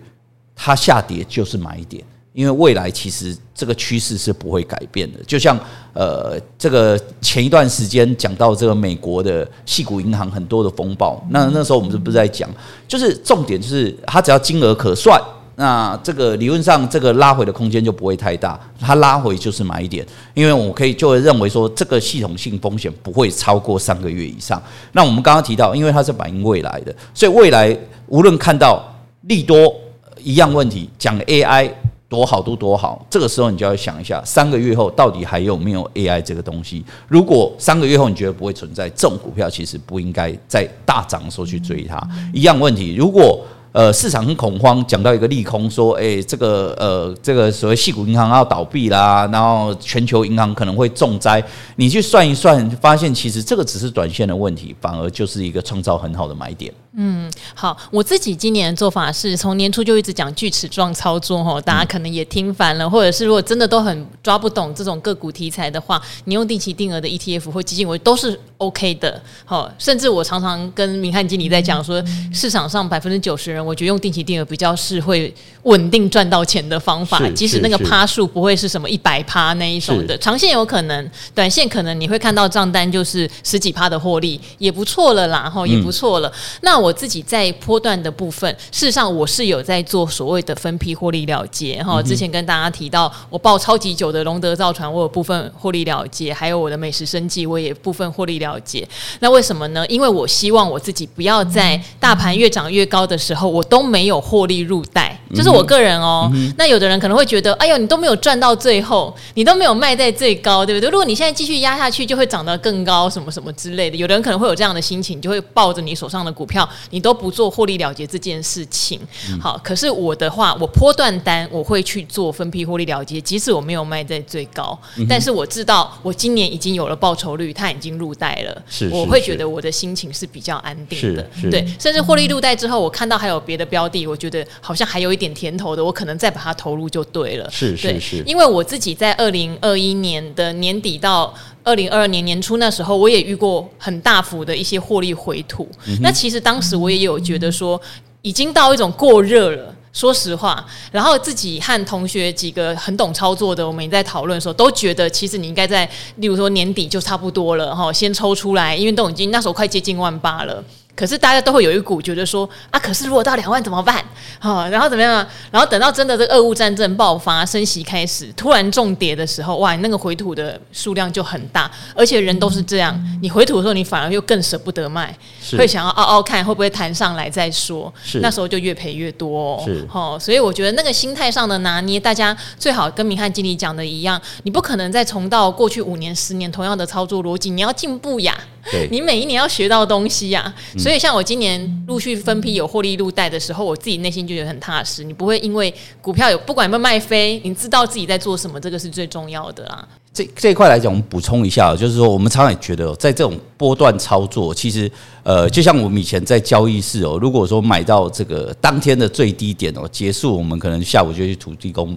它下跌就是买点，因为未来其实这个趋势是不会改变的。就像呃，这个前一段时间讲到这个美国的矽谷银行很多的风暴，那那时候我们是不是在讲，就是重点就是它只要金额可算。那这个理论上，这个拉回的空间就不会太大，它拉回就是买点，因为我可以就会认为说，这个系统性风险不会超过三个月以上。那我们刚刚提到，因为它是反映未来的，所以未来无论看到利多一样问题，讲 AI 多好都多好，这个时候你就要想一下，三个月后到底还有没有 AI 这个东西？如果三个月后你觉得不会存在，这种股票其实不应该在大涨的时候去追它。一样问题，如果呃，市场很恐慌，讲到一个利空，说，诶、这个呃，这个所谓系股银行要倒闭啦，然后全球银行可能会重灾。你去算一算，发现其实这个只是短线的问题，反而就是一个创造很好的买点。嗯，好，我自己今年的做法是从年初就一直讲锯齿状操作哈，大家可能也听烦了，或者是如果真的都很抓不懂这种个股题材的话，你用定期定额的 ETF 或基金，我都是 OK 的。好，甚至我常常跟明翰经理在讲说，市场上百分之九十人，我觉得用定期定额比较是会稳定赚到钱的方法，即使那个趴数不会是什么一百趴那一种的，长线有可能，短线可能你会看到账单就是十几趴的获利，也不错了啦，哈，也不错了。那我。我自己在波段的部分，事实上我是有在做所谓的分批获利了结哈。之前跟大家提到，我报超级久的龙德造船，我有部分获利了结，还有我的美食生计，我也部分获利了结。那为什么呢？因为我希望我自己不要在大盘越涨越高的时候，我都没有获利入袋，这是我个人哦。那有的人可能会觉得，哎呦，你都没有赚到最后，你都没有卖在最高，对不对？如果你现在继续压下去，就会涨得更高，什么什么之类的。有的人可能会有这样的心情，就会抱着你手上的股票。你都不做获利了结这件事情，好，可是我的话，我波段单我会去做分批获利了结，即使我没有卖在最高，但是我知道我今年已经有了报酬率，它已经入袋了，我会觉得我的心情是比较安定的，对，甚至获利入袋之后，我看到还有别的标的，我觉得好像还有一点甜头的，我可能再把它投入就对了，是是是，因为我自己在二零二一年的年底到。二零二二年年初那时候，我也遇过很大幅的一些获利回吐。嗯、那其实当时我也有觉得说，已经到一种过热了。说实话，然后自己和同学几个很懂操作的，我们也在讨论的时候，都觉得其实你应该在，例如说年底就差不多了哈，先抽出来，因为都已经那时候快接近万八了。可是大家都会有一股觉得说啊，可是如果到两万怎么办？好，然后怎么样？然后等到真的这个俄乌战争爆发、升息开始，突然重跌的时候，哇，那个回吐的数量就很大，而且人都是这样，你回吐的时候，你反而又更舍不得卖，会想要熬熬看会不会弹上来再说。是，那时候就越赔越多。是，哦，所以我觉得那个心态上的拿捏，大家最好跟明翰经理讲的一样，你不可能再重蹈过去五年、十年同样的操作逻辑，你要进步呀。对你每一年要学到东西呀、啊，所以像我今年陆续分批有获利入袋的时候，我自己内心就觉得很踏实。你不会因为股票有不管有没有卖飞，你知道自己在做什么，这个是最重要的啦。这这一块来讲，我们补充一下，就是说我们常常也觉得，在这种波段操作，其实呃，就像我们以前在交易室哦，如果说买到这个当天的最低点哦，结束，我们可能下午就去土地公。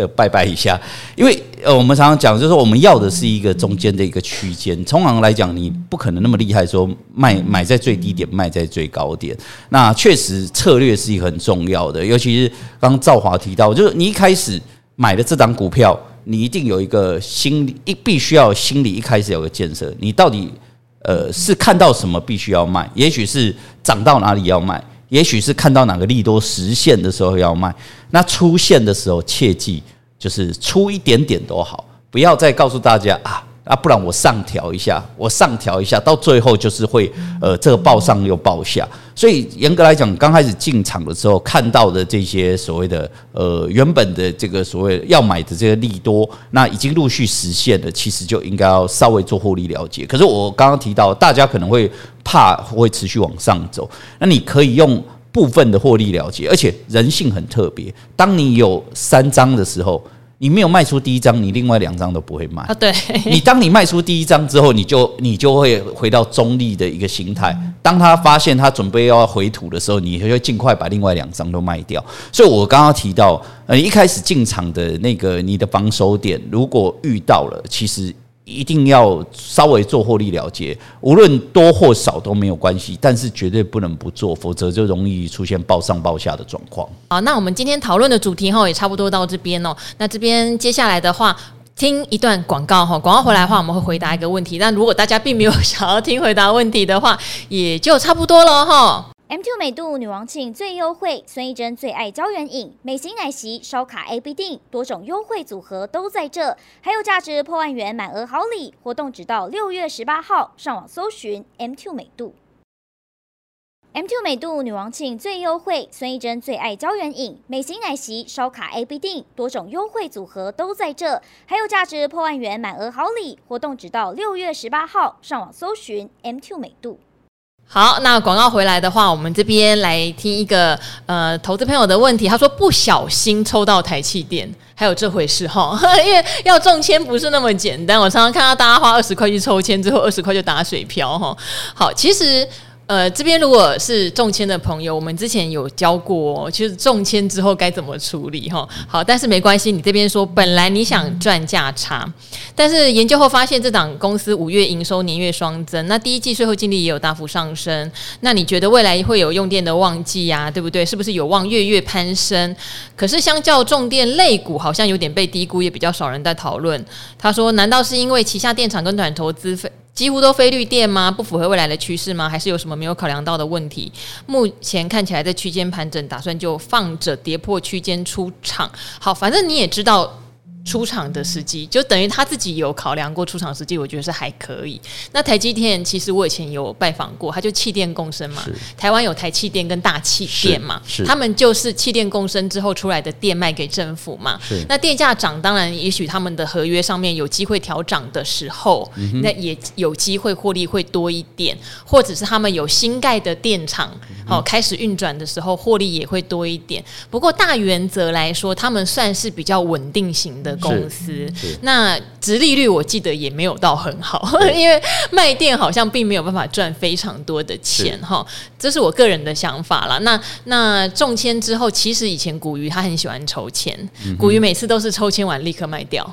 的拜拜一下，因为呃，我们常常讲，就是我们要的是一个中间的一个区间。通常来讲，你不可能那么厉害，说卖买在最低点，卖在最高点。那确实策略是一个很重要的，尤其是刚刚赵华提到，就是你一开始买的这档股票，你一定有一个心理，一必须要心理一开始有个建设，你到底呃是看到什么必须要卖，也许是涨到哪里要卖。也许是看到哪个利多实现的时候要卖，那出现的时候切记就是出一点点都好，不要再告诉大家啊。啊，不然我上调一下，我上调一下，到最后就是会呃，这个报上又报下。所以严格来讲，刚开始进场的时候看到的这些所谓的呃原本的这个所谓要买的这个利多，那已经陆续实现了，其实就应该要稍微做获利了结。可是我刚刚提到，大家可能会怕会持续往上走，那你可以用部分的获利了结，而且人性很特别，当你有三张的时候。你没有卖出第一张，你另外两张都不会卖啊。对，(laughs) 你当你卖出第一张之后，你就你就会回到中立的一个心态。当他发现他准备要回吐的时候，你就会尽快把另外两张都卖掉。所以我刚刚提到，呃，一开始进场的那个你的防守点，如果遇到了，其实。一定要稍微做获利了结，无论多或少都没有关系，但是绝对不能不做，否则就容易出现报上报下的状况。好，那我们今天讨论的主题哈也差不多到这边哦。那这边接下来的话，听一段广告哈，广告回来的话，我们会回答一个问题。但如果大家并没有想要听回答问题的话，也就差不多了哈。M2 美度女王庆最优惠，孙艺珍最爱胶原饮，美型奶昔、烧卡 A B 錠，多种优惠组合都在这，还有价值破万元满额好礼，活动直到六月十八号，上网搜寻 M2 美度。M2 美度女王庆最优惠，孙艺珍最爱胶原饮，美型奶昔、烧卡 A B 錠，多种优惠组合都在这，还有价值破万元满额好礼，活动直到六月十八号，上网搜寻 M2 美度。好，那广告回来的话，我们这边来听一个呃投资朋友的问题。他说不小心抽到台气电，还有这回事哈？(laughs) 因为要中签不是那么简单。我常常看到大家花二十块去抽签，之后二十块就打水漂哈。好，其实。呃，这边如果是中签的朋友，我们之前有教过，其实中签之后该怎么处理哈。好，但是没关系，你这边说本来你想赚价差，但是研究后发现这档公司五月营收年月双增，那第一季税后净利也有大幅上升，那你觉得未来会有用电的旺季呀，对不对？是不是有望月月攀升？可是相较重电类股，好像有点被低估，也比较少人在讨论。他说，难道是因为旗下电厂跟短投资费？几乎都非绿电吗？不符合未来的趋势吗？还是有什么没有考量到的问题？目前看起来在区间盘整，打算就放着跌破区间出场。好，反正你也知道。出厂的时机就等于他自己有考量过出厂时机，我觉得是还可以。那台积电其实我以前有拜访过，它就气电共生嘛。台湾有台气电跟大气电嘛，他们就是气电共生之后出来的电卖给政府嘛。那电价涨，当然也许他们的合约上面有机会调涨的时候，嗯、那也有机会获利会多一点，或者是他们有新盖的电厂哦、嗯、开始运转的时候，获利也会多一点。不过大原则来说，他们算是比较稳定型的。公司那直利率我记得也没有到很好，(laughs) 因为卖店好像并没有办法赚非常多的钱哈，这是我个人的想法啦。那那中签之后，其实以前古鱼他很喜欢抽签，古鱼每次都是抽签完立刻卖掉，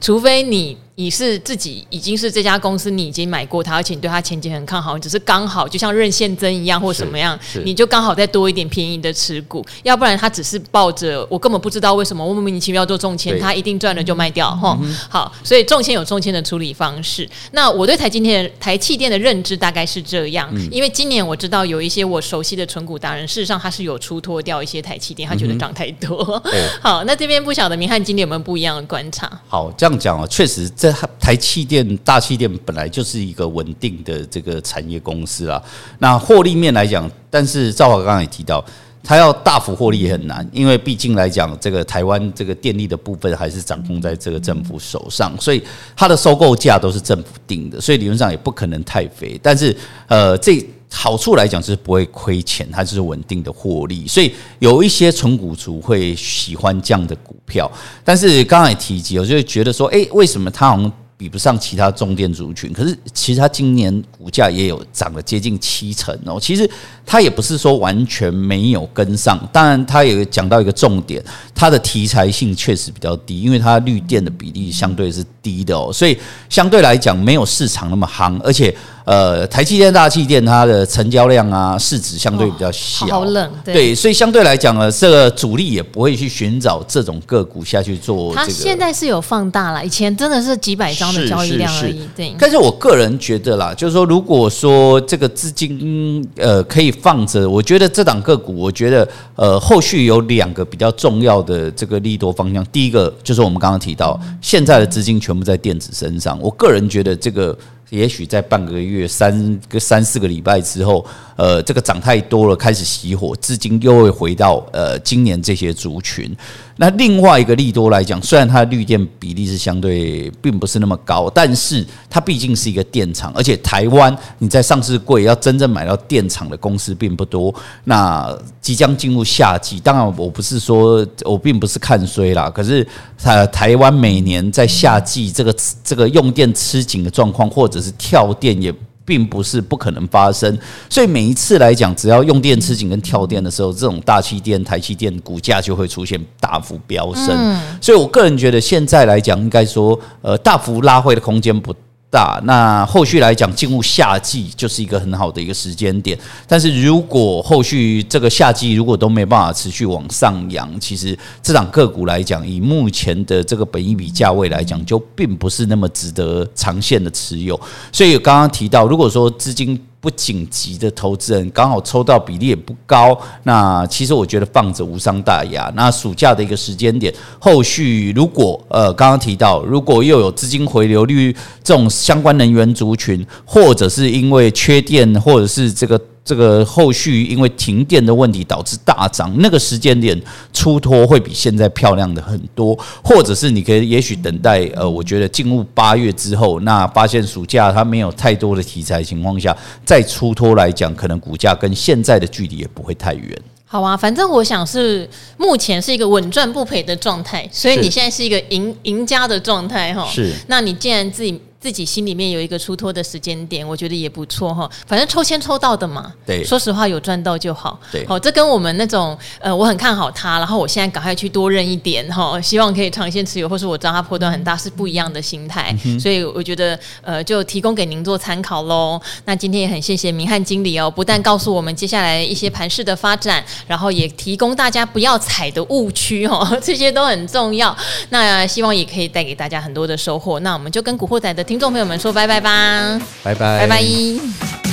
除非你。你是自己已经是这家公司，你已经买过它，而且你对它前景很看好，只是刚好就像任现增一样或什么样，你就刚好再多一点便宜的持股，要不然它只是抱着我根本不知道为什么我莫名其妙做中签，它一定赚了就卖掉哈、嗯。好，所以中签有中签的处理方式。那我对台积电、台气电的认知大概是这样，嗯、因为今年我知道有一些我熟悉的纯股达人，事实上他是有出脱掉一些台气电，他觉得涨太多。嗯、(laughs) 好，那这边不晓得明翰今天有没有不一样的观察？好，这样讲啊，确实。这台气电、大气电本来就是一个稳定的这个产业公司啊。那获利面来讲，但是赵华刚刚也提到，它要大幅获利也很难，因为毕竟来讲，这个台湾这个电力的部分还是掌控在这个政府手上，所以它的收购价都是政府定的，所以理论上也不可能太肥。但是，呃，这。好处来讲是不会亏钱，它是稳定的获利，所以有一些纯股族会喜欢这样的股票。但是刚才提及，我就会觉得说，诶，为什么它好像比不上其他重电族群？可是其实它今年股价也有涨了接近七成哦。其实它也不是说完全没有跟上，当然它也讲到一个重点，它的题材性确实比较低，因为它绿电的比例相对是低的哦，所以相对来讲没有市场那么夯，而且。呃，台积电、大气电它的成交量啊，市值相对比较小，好冷，对，对，所以相对来讲呢，这个主力也不会去寻找这种个股下去做。它现在是有放大了，以前真的是几百张的交易量而已。对，但是我个人觉得啦，就是说，如果说这个资金呃可以放着，我觉得这档个股，我觉得呃后续有两个比较重要的这个利多方向。第一个就是我们刚刚提到，现在的资金全部在电子身上，我个人觉得这个。也许在半个月、三个三四个礼拜之后，呃，这个涨太多了，开始熄火，至今又会回到呃今年这些族群。那另外一个利多来讲，虽然它的绿电比例是相对并不是那么高，但是它毕竟是一个电厂，而且台湾你在上市柜要真正买到电厂的公司并不多。那即将进入夏季，当然我不是说我并不是看衰啦，可是台台湾每年在夏季这个这个用电吃紧的状况，或者是跳电也。并不是不可能发生，所以每一次来讲，只要用电吃紧跟跳电的时候，这种大气电、台气电股价就会出现大幅飙升。所以我个人觉得，现在来讲，应该说，呃，大幅拉回的空间不大，那后续来讲，进入夏季就是一个很好的一个时间点。但是如果后续这个夏季如果都没办法持续往上扬，其实这档个股来讲，以目前的这个本一比价位来讲，就并不是那么值得长线的持有。所以刚刚提到，如果说资金不紧急的投资人刚好抽到比例也不高，那其实我觉得放着无伤大雅。那暑假的一个时间点，后续如果呃刚刚提到，如果又有资金回流率这种相关能源族群，或者是因为缺电，或者是这个。这个后续因为停电的问题导致大涨，那个时间点出脱会比现在漂亮的很多，或者是你可以也许等待，呃，我觉得进入八月之后，那发现暑假它没有太多的题材情况下，再出脱来讲，可能股价跟现在的距离也不会太远。好啊，反正我想是目前是一个稳赚不赔的状态，所以你现在是一个赢赢家的状态哈。是，那你既然自己。自己心里面有一个出脱的时间点，我觉得也不错哈。反正抽签抽到的嘛，对，说实话有赚到就好。对，好，这跟我们那种呃，我很看好它，然后我现在赶快去多认一点哈，希望可以长线持有，或是我知道它波段很大，是不一样的心态。嗯、所以我觉得呃，就提供给您做参考喽。那今天也很谢谢明翰经理哦，不但告诉我们接下来一些盘势的发展，然后也提供大家不要踩的误区哦，(laughs) 这些都很重要。那希望也可以带给大家很多的收获。那我们就跟古惑仔的听众朋友们说拜拜。拜拜吧，拜拜，拜拜。